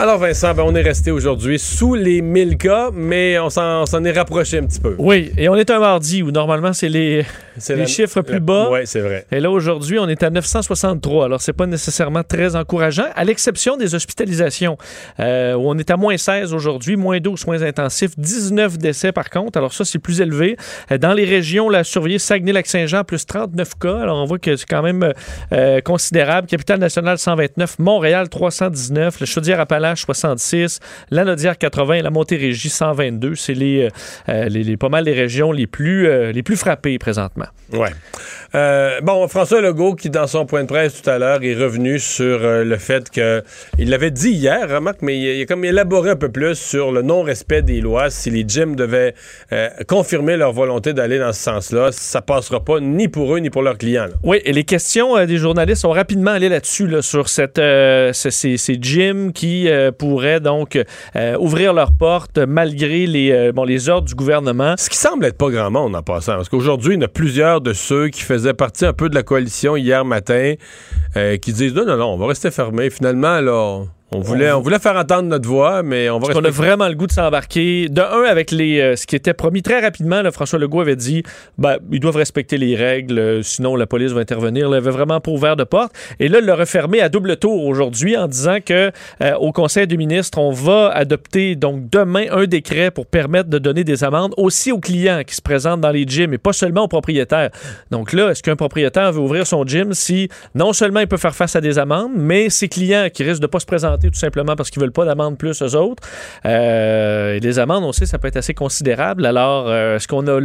Alors Vincent, ben, on est resté aujourd'hui sous les 1000 cas, mais on s'en est rapproché un petit peu. Oui, et on est un mardi où normalement c'est les, les chiffres plus bas. Oui, c'est vrai. Et là aujourd'hui, on est à 963. Alors c'est pas nécessairement très encourageant, à l'exception des hospitalisations, euh, où on est à moins 16 aujourd'hui, moins 12 soins intensifs, 19 décès par contre. Alors ça, c'est plus élevé. Euh, dans les régions, la surveillée Saguenay-Lac-Saint-Jean, plus 39 cas. Alors on voit que c'est quand même euh, considérable. Capitale-Nationale, 129. Montréal, 319. Le Chaudière-Appalaches, 66, la Nodière 80 et la Montérégie 122. C'est les, euh, les, les, pas mal les régions les plus, les plus frappées présentement. Ouais. Euh, bon, François Legault, qui dans son point de presse tout à l'heure est revenu sur le fait que il l'avait dit hier, remarque, mais il, a comme élaboré un peu plus sur le non-respect des lois. Si les gyms devaient confirmer leur volonté d'aller dans ce sens-là, ça passera pas ni pour eux ni pour leurs clients. Oui, et les questions des journalistes ont rapidement allé là-dessus, là, sur cette, ces, ces, gyms qui euh, pourraient donc euh, ouvrir leurs portes malgré les, euh, bon, les ordres du gouvernement. Ce qui semble être pas grand monde en passant, parce qu'aujourd'hui, il y en a plusieurs de ceux qui faisaient partie un peu de la coalition hier matin qui disent non, non, non, on va rester fermé. Finalement, là, on voulait, on voulait faire entendre notre voix, mais on va. Parce qu'on a vraiment le goût de s'embarquer. De un, avec les, euh, ce qui était promis très rapidement, François Legault avait dit, ben, ils doivent respecter les règles, euh, sinon la police va intervenir. Il avait vraiment pas ouvert de porte. Et là, il l'a refermé à double tour aujourd'hui en disant que euh, au Conseil des ministres, on va adopter donc demain un décret pour permettre de donner des amendes aussi aux clients qui se présentent dans les gyms et pas seulement aux propriétaires. Donc là, est-ce qu'un propriétaire veut ouvrir son gym si non seulement il peut faire face à des amendes, mais ses clients qui risquent de pas se présenter tout simplement parce qu'ils veulent pas d'amende plus aux autres. Euh, les amendes, on sait, ça peut être assez considérable. Alors, euh, est-ce qu'on a,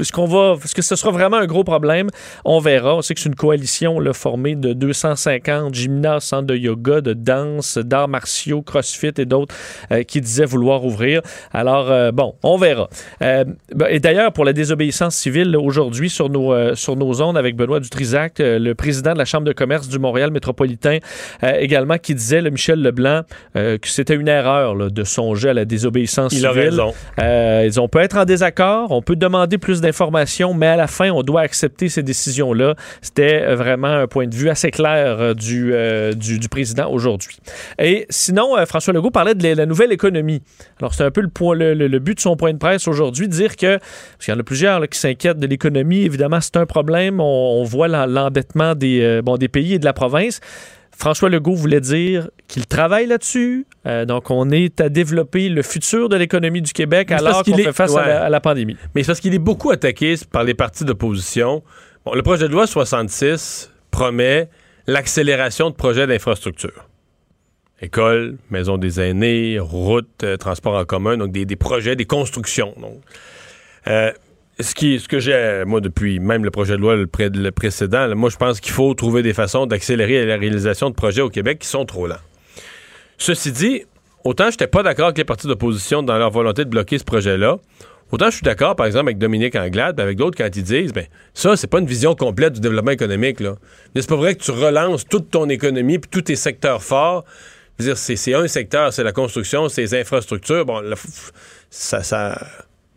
est-ce qu'on va, est-ce que ce sera vraiment un gros problème? On verra. On sait que c'est une coalition formée de 250 gymnases, centres de yoga, de danse, d'arts martiaux, CrossFit et d'autres euh, qui disaient vouloir ouvrir. Alors, bon, on verra. Ben, et d'ailleurs, pour la désobéissance civile aujourd'hui sur nos sur nos ondes avec Benoît Dutrisac, le président de la Chambre de commerce du Montréal métropolitain, également, qui disait, le Michel Leblanc, que c'était une erreur de songer à la désobéissance civile. Il a raison. Euh, on peut être en désaccord, on peut demander plus d'informations, mais à la fin, on doit accepter ces décisions-là. C'était euh, vraiment un point de vue assez clair euh, du, du, président aujourd'hui. Et sinon, François Legault parlait de la nouvelle économie. Alors, c'est un peu le, point, le, but de son point de presse aujourd'hui, dire que, parce qu'il y en a plusieurs qui s'inquiètent de l'économie, évidemment, c'est un problème. On, voit l'endettement des, bon, des pays et de la province. François Legault voulait dire qu'il travaille là-dessus. Euh, donc, on est à développer le futur de l'économie du Québec alors qu'on fait face à, la, pandémie. Mais c'est parce qu'il est beaucoup attaqué par les partis d'opposition. Bon, le projet de loi 66 promet l'accélération de projets d'infrastructure. École, maison des aînés, routes, euh, transport en commun, donc des, projets, des constructions. Donc. Euh, ce, qui, ce que j'ai, moi, depuis même le projet de loi le, précédent, moi, je pense qu'il faut trouver des façons d'accélérer la réalisation de projets au Québec qui sont trop lents. Ceci dit, autant je n'étais pas d'accord avec les partis d'opposition dans leur volonté de bloquer ce projet-là, autant je suis d'accord, par exemple, avec Dominique Anglade, avec d'autres quand ils disent, ben ça, c'est pas une vision complète du développement économique. Là. C'est pas vrai que tu relances toute ton économie puis tous tes secteurs forts. c'est un secteur, c'est la construction, c'est les infrastructures. Bon, ça, ça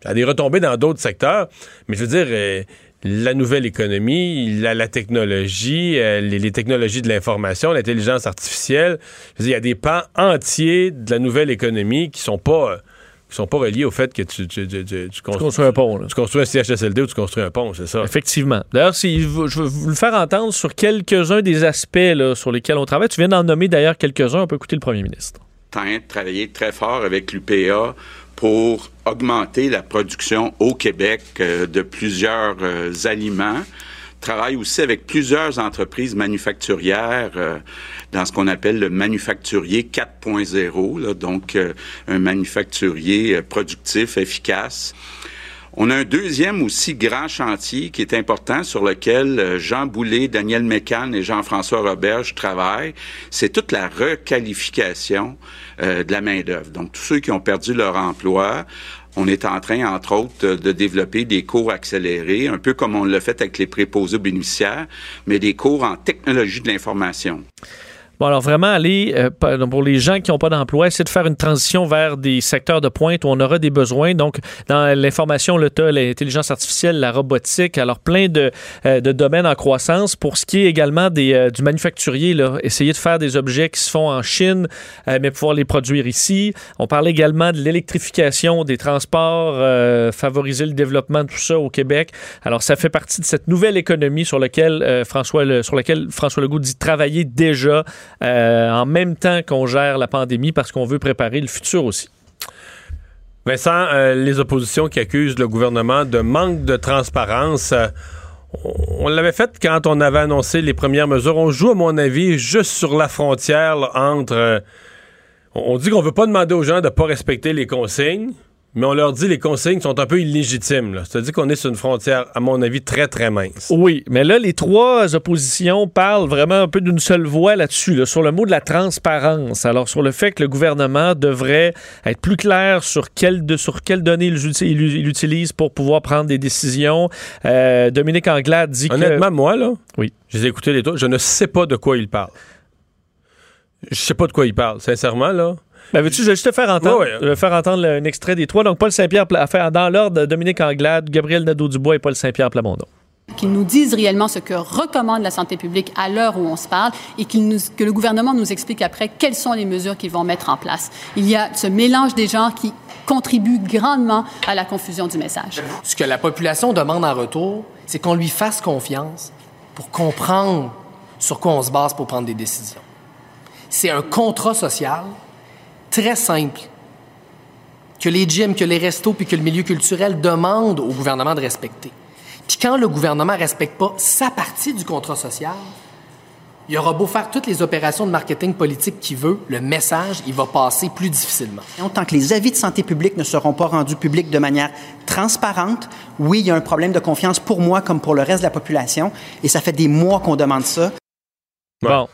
a des retombées dans d'autres secteurs, mais je veux dire, euh, la nouvelle économie, la, technologie, euh, les, technologies de l'information, l'intelligence artificielle, il y a des pans entiers de la nouvelle économie qui sont pas sont pas reliés au fait que tu, construis, un pont. Tu construis un CHSLD ou tu construis un pont, c'est ça. Effectivement. D'ailleurs, si je veux vous le faire entendre sur quelques-uns des aspects sur lesquels on travaille. Tu viens d'en nommer d'ailleurs quelques-uns. On peut écouter le premier ministre. Travailler très fort avec l'UPA pour augmenter la production au Québec euh, de plusieurs euh, aliments travaille aussi avec plusieurs entreprises manufacturières euh, dans ce qu'on appelle le manufacturier 4.0, donc un manufacturier productif, efficace. On a un deuxième aussi grand chantier qui est important sur lequel euh, Jean Boulet, Daniel Mécan et Jean-François Roberge travaillent. C'est toute la requalification euh, de la main-d'œuvre. Donc, tous ceux qui ont perdu leur emploi, on est en train, entre autres, de développer des cours accélérés, un peu comme on l'a fait avec les préposés bénéficiaires, mais des cours en technologie de l'information. Bon, alors vraiment, aller, euh, pour les gens qui n'ont pas d'emploi, essayer de faire une transition vers des secteurs de pointe où on aura des besoins. Donc, dans l'information, le l'intelligence artificielle, la robotique, alors plein de, euh, de, domaines en croissance. Pour ce qui est également des, euh, du manufacturier, là, essayer de faire des objets qui se font en Chine, mais pouvoir les produire ici. On parle également de l'électrification des transports, favoriser le développement de tout ça au Québec. Alors, ça fait partie de cette nouvelle économie sur laquelle, François, le, sur laquelle François Legault dit travailler déjà euh, en même temps qu'on gère la pandémie parce qu'on veut préparer le futur aussi. Vincent, euh, les oppositions qui accusent le gouvernement de manque de transparence, euh, on l'avait fait quand on avait annoncé les premières mesures. On joue, à mon avis, juste sur la frontière entre... on dit qu'on veut pas demander aux gens de ne pas respecter les consignes, mais on leur dit les consignes sont un peu illégitimes. C'est-à-dire qu'on est sur une frontière, à mon avis, très, très mince. Oui, mais là, les trois oppositions parlent vraiment un peu d'une seule voix là-dessus, sur le mot de la transparence. Alors, sur le fait que le gouvernement devrait être plus clair sur quelles de, sur quelles données il, utilise pour pouvoir prendre des décisions. Euh, Dominique Anglade dit que... Honnêtement, moi, là, oui. je les ai les trois, je ne sais pas de quoi il parle. Je sais pas de quoi il parle, sincèrement, là. Ben, veux-tu, je vais juste te faire entendre, faire entendre un extrait des trois. Donc, Paul Saint-Pierre, dans l'ordre, Dominique Anglade, Gabriel Nadeau-Dubois et Paul Saint-Pierre Plamondon qu'ils nous disent réellement ce que recommande la santé publique à l'heure où on se parle et que le gouvernement nous explique après quelles sont les mesures qu'ils vont mettre en place. Il y a ce mélange des genres qui contribue grandement à la confusion du message. Ce que la population demande en retour, c'est qu'on lui fasse confiance pour comprendre sur quoi on se base pour prendre des décisions. C'est un contrat social très simple que les gyms, que les restos, puis que le milieu culturel demandent au gouvernement de respecter. Puis quand le gouvernement ne respecte pas sa partie du contrat social, il aura beau faire toutes les opérations de marketing politique qu'il veut, le message, il va passer plus difficilement. Tant que les avis de santé publique ne seront pas rendus publics de manière transparente, oui, il y a un problème de confiance pour moi comme pour le reste de la population, et ça fait des mois qu'on demande ça. Bon.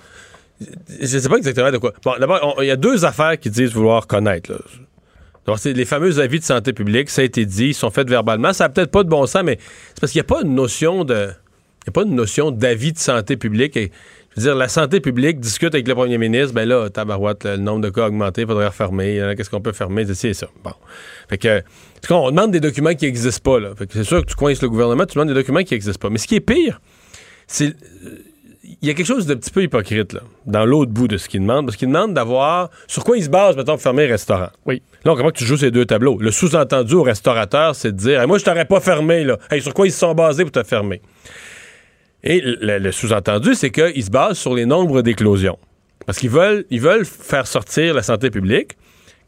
Je sais pas exactement de quoi. Bon, d'abord, il y a deux affaires qui disent vouloir connaître. Les fameux avis de santé publique, ça a été dit, ils sont faits verbalement. Ça n'a peut-être pas de bon sens, mais c'est parce qu'il n'y a pas une notion de. Il a pas une notion d'avis de santé publique. Et, je veux dire, la santé publique discute avec le premier ministre, ben là, tabarouette, le nombre de cas a augmenté, il faudrait refermer. Qu'est-ce qu'on peut fermer? C'est ça. Bon. Fait que, on demande des documents qui n'existent pas, c'est sûr que tu coinces le gouvernement, tu demandes des documents qui n'existent pas. Mais ce qui est pire, c'est il y a quelque chose de petit peu hypocrite là, dans l'autre bout de ce qu'il demande, parce qu'il demande d'avoir sur quoi il se base, mettons, pour fermer un restaurant. Oui. Là, on comprend que tu joues ces deux tableaux. Le sous-entendu au restaurateur, c'est de dire Moi, je t'aurais pas fermé, là. sur quoi ils se sont basés pour te fermer? Et le, sous-entendu, c'est qu'ils se basent sur les nombres d'éclosions. Parce qu'ils veulent, ils veulent faire sortir la santé publique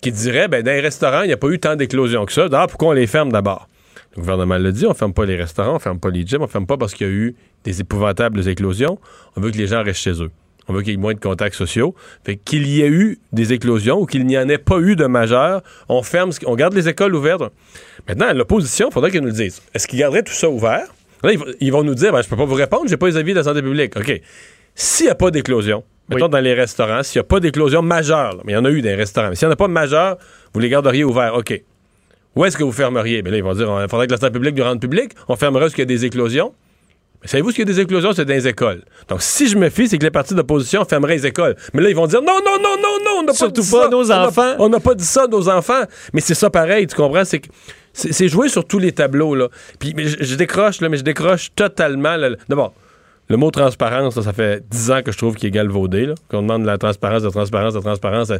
qui dirait ben, dans les restaurants, il n'y a pas eu tant d'éclosions que ça. D'ailleurs, pourquoi on les ferme d'abord? Le gouvernement le dit, on ferme pas les restaurants, on ferme pas les gyms, on ferme pas parce qu'il y a eu des épouvantables éclosions. On veut que les gens restent chez eux. On veut qu'il y ait moins de contacts sociaux. Fait qu'il y ait eu des éclosions ou qu'il n'y en ait pas eu de majeur, on ferme, on garde les écoles ouvertes. Maintenant, l'opposition, il faudrait qu'ils nous le disent. Est-ce qu'ils garderaient tout ça ouvert? Là, ils vont nous dire, ben, je peux pas vous répondre, j'ai pas les avis de la santé publique. OK. S'il n'y a pas d'éclosion, mettons dans les restaurants, s'il n'y a pas d'éclosion majeure, mais il y en a eu dans les restaurants, mais s'il n'y en a pas de majeure, vous les garderiez ouverts. OK. Où est-ce que vous fermeriez? Bien là, ils vont dire, il faudrait que la santé publique nous rende public. On fermerait ce qu'il y a des éclosions. Mais savez-vous ce qu'il y a des éclosions? C'est dans les écoles. Donc, si je me fie, c'est que les partis d'opposition fermeraient les écoles. Mais là, ils vont dire, non, non, non, non, non, on n'a pas dit pas nos enfants. On n'a pas dit ça à nos enfants. Mais c'est ça pareil, tu comprends? C'est que c'est joué sur tous les tableaux, là. Puis, je, décroche, là, mais je décroche totalement. D'abord, le mot transparence, ça fait dix ans que je trouve qu'il est galvaudé, Qu'on demande de la transparence, de la transparence, de la transparence.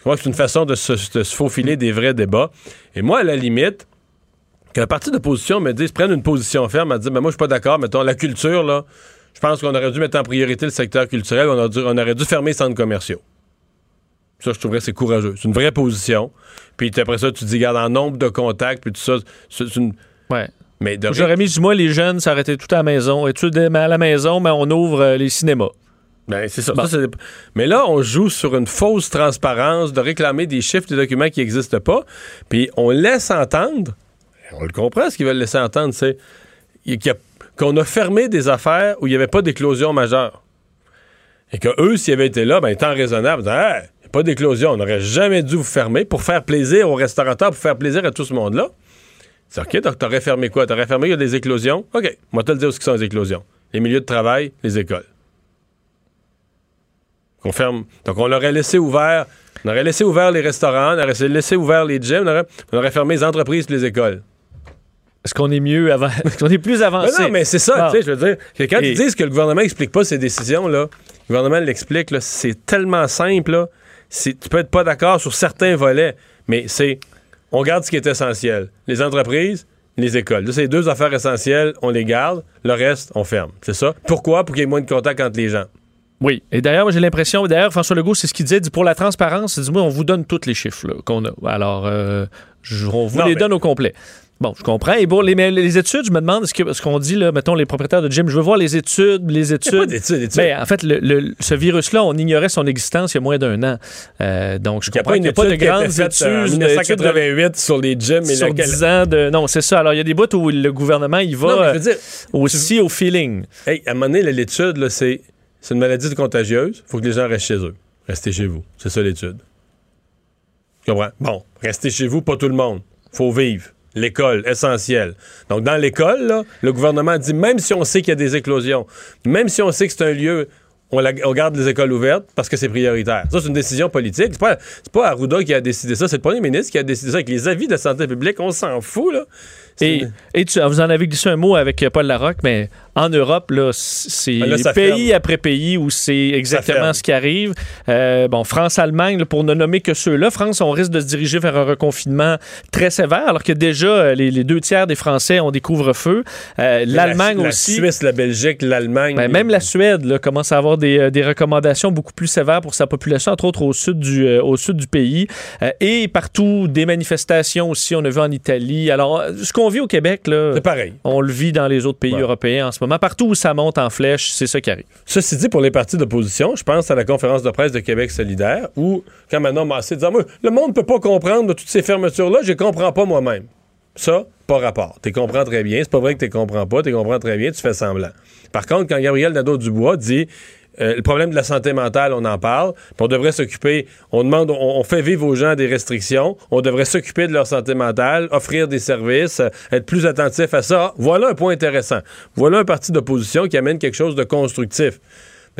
Je crois que c'est une façon de se, faufiler des vrais débats. Et moi, à la limite, qu'un parti d'opposition me dise, prenne une position ferme, à dire, mais moi, je suis pas d'accord, mettons, la culture, là, je pense qu'on aurait dû mettre en priorité le secteur culturel, on, on aurait dû fermer les centres commerciaux. Ça, je trouverais c'est courageux. C'est une vraie position. Puis après ça, tu dis, regarde, en nombre de contacts, puis tout ça, c'est une... Ouais. Mais J'aurais mis, moi, les jeunes s'arrêtaient tout à la maison? Et tu à la maison, mais on ouvre euh, les cinémas? Ben, c'est ça. mais là, on joue sur une fausse transparence de réclamer des chiffres, des documents qui n'existent pas. Puis on laisse entendre, On le comprend, ce qu'ils veulent laisser entendre, c'est qu'on a fermé des affaires où il n'y avait pas d'éclosion majeure. Et que eux, s'ils avaient été là, ben, étant raisonnables, hey, pas d'éclosion, on n'aurait jamais dû vous fermer pour faire plaisir aux restaurateurs, pour faire plaisir à tout ce monde-là. C'est OK, donc t'aurais fermé quoi? T'aurais fermé, il y a des éclosions? OK, moi, te le dire ce qui sont les éclosions? Les milieux de travail, les écoles. Ferme. Donc, on aurait laissé ouvert, on aurait laissé ouvert les restaurants, on aurait laissé ouvert les gyms, on aurait, fermé les entreprises et les écoles. Est-ce qu'on est mieux avant? Est-ce qu'on est plus avancé? Mais non, mais c'est ça, tu sais, je veux dire. quand ils disent que le gouvernement n'explique pas ses décisions, là, le gouvernement l'explique, c'est tellement simple, là. Tu peux être pas d'accord sur certains volets, mais c'est on garde ce qui est essentiel. Les entreprises, les écoles. C'est deux affaires essentielles, on les garde. Le reste, on ferme. C'est ça? Pourquoi? Pour qu'il y ait moins de contact entre les gens. Oui. Et d'ailleurs, j'ai l'impression, d'ailleurs, François Legault, c'est ce qu'il disait, dit pour la transparence, dit, moi, on vous donne tous les chiffres qu'on a. Alors, euh, on vous les donne au complet. Bon, je comprends. Et bon, les, les études, je me demande ce qu'on dit, là, mettons, les propriétaires de gym, je veux voir les études, les études. Il pas d'études, ben, en fait, le, ce virus-là, on ignorait son existence il y a moins d'un an. Euh, donc, je comprends qu'il n'y a pas de grandes études. En 1988 sur les gyms et sur 10 ans de... Non, c'est ça. Alors, il y a des bouts où le gouvernement, il va euh, aussi au feeling. Hey, à un moment donné, l'étude, c'est une maladie contagieuse. Il faut que les gens restent chez eux. Restez chez vous. C'est ça l'étude. Tu comprends? Bon, restez chez vous, pas tout le monde. faut vivre. L'école, essentiel. Donc, dans l'école, le gouvernement dit, même si on sait qu'il y a des éclosions, même si on sait que c'est un lieu on, garde les écoles ouvertes parce que c'est prioritaire. Ça, c'est une décision politique. C'est pas, pas Arruda qui a décidé ça, c'est le premier ministre qui a décidé ça avec les avis de santé publique. On s'en fout, là. Et, et tu, vous en avez glissé un mot avec Paul Larocque, mais en Europe, là, c'est ah, pays après pays où c'est exactement ce qui arrive. Euh, bon, France-Allemagne, pour ne nommer que ceux-là, France, on risque de se diriger vers un reconfinement très sévère, alors que déjà, euh, les, deux tiers des Français ont des couvre-feux. Euh, L'Allemagne aussi. La Suisse, la Belgique, l'Allemagne. Ben, même la Suède là, commence à avoir des, des, recommandations beaucoup plus sévères pour sa population, entre autres au sud du, au sud du pays. et partout, des manifestations aussi, on a vu en Italie. Alors, ce qu'on vit au Québec, là, pareil. on le vit dans les autres pays européens en ce moment. Partout où ça monte en flèche, c'est ça qui arrive. Ceci dit, pour les partis d'opposition, je pense à la conférence de presse de Québec solidaire où, quand Manon Massé disait moi, Le monde ne peut pas comprendre de toutes ces fermetures-là, je ne comprends pas moi-même. Ça, pas rapport. Tu comprends très bien. C'est pas vrai que tu comprends pas. Tu comprends très bien, tu fais semblant. Par contre, quand Gabriel Nadeau-Dubois dit euh, le problème de la santé mentale, on en parle. on devrait s'occuper, on demande, on, fait vivre aux gens des restrictions. On devrait s'occuper de leur santé mentale, offrir des services, euh, être plus attentif à ça. Voilà un point intéressant. Voilà un parti d'opposition qui amène quelque chose de constructif.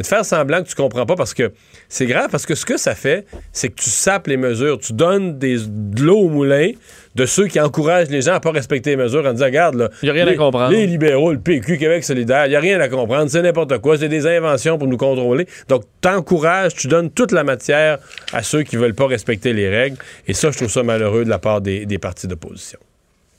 Mais de faire semblant que tu comprends pas parce que c'est grave, parce que ce que ça fait, c'est que tu sapes les mesures. Tu donnes des, de l'eau au moulin de ceux qui encouragent les gens à pas respecter les mesures en disant, regarde, là, il a rien les, à comprendre. Les libéraux, le PQ, Québec solidaire, il n'y a rien à comprendre. C'est n'importe quoi. C'est des inventions pour nous contrôler. Donc, t'encourages, tu donnes toute la matière à ceux qui veulent pas respecter les règles. Et ça, je trouve ça malheureux de la part des, des partis d'opposition.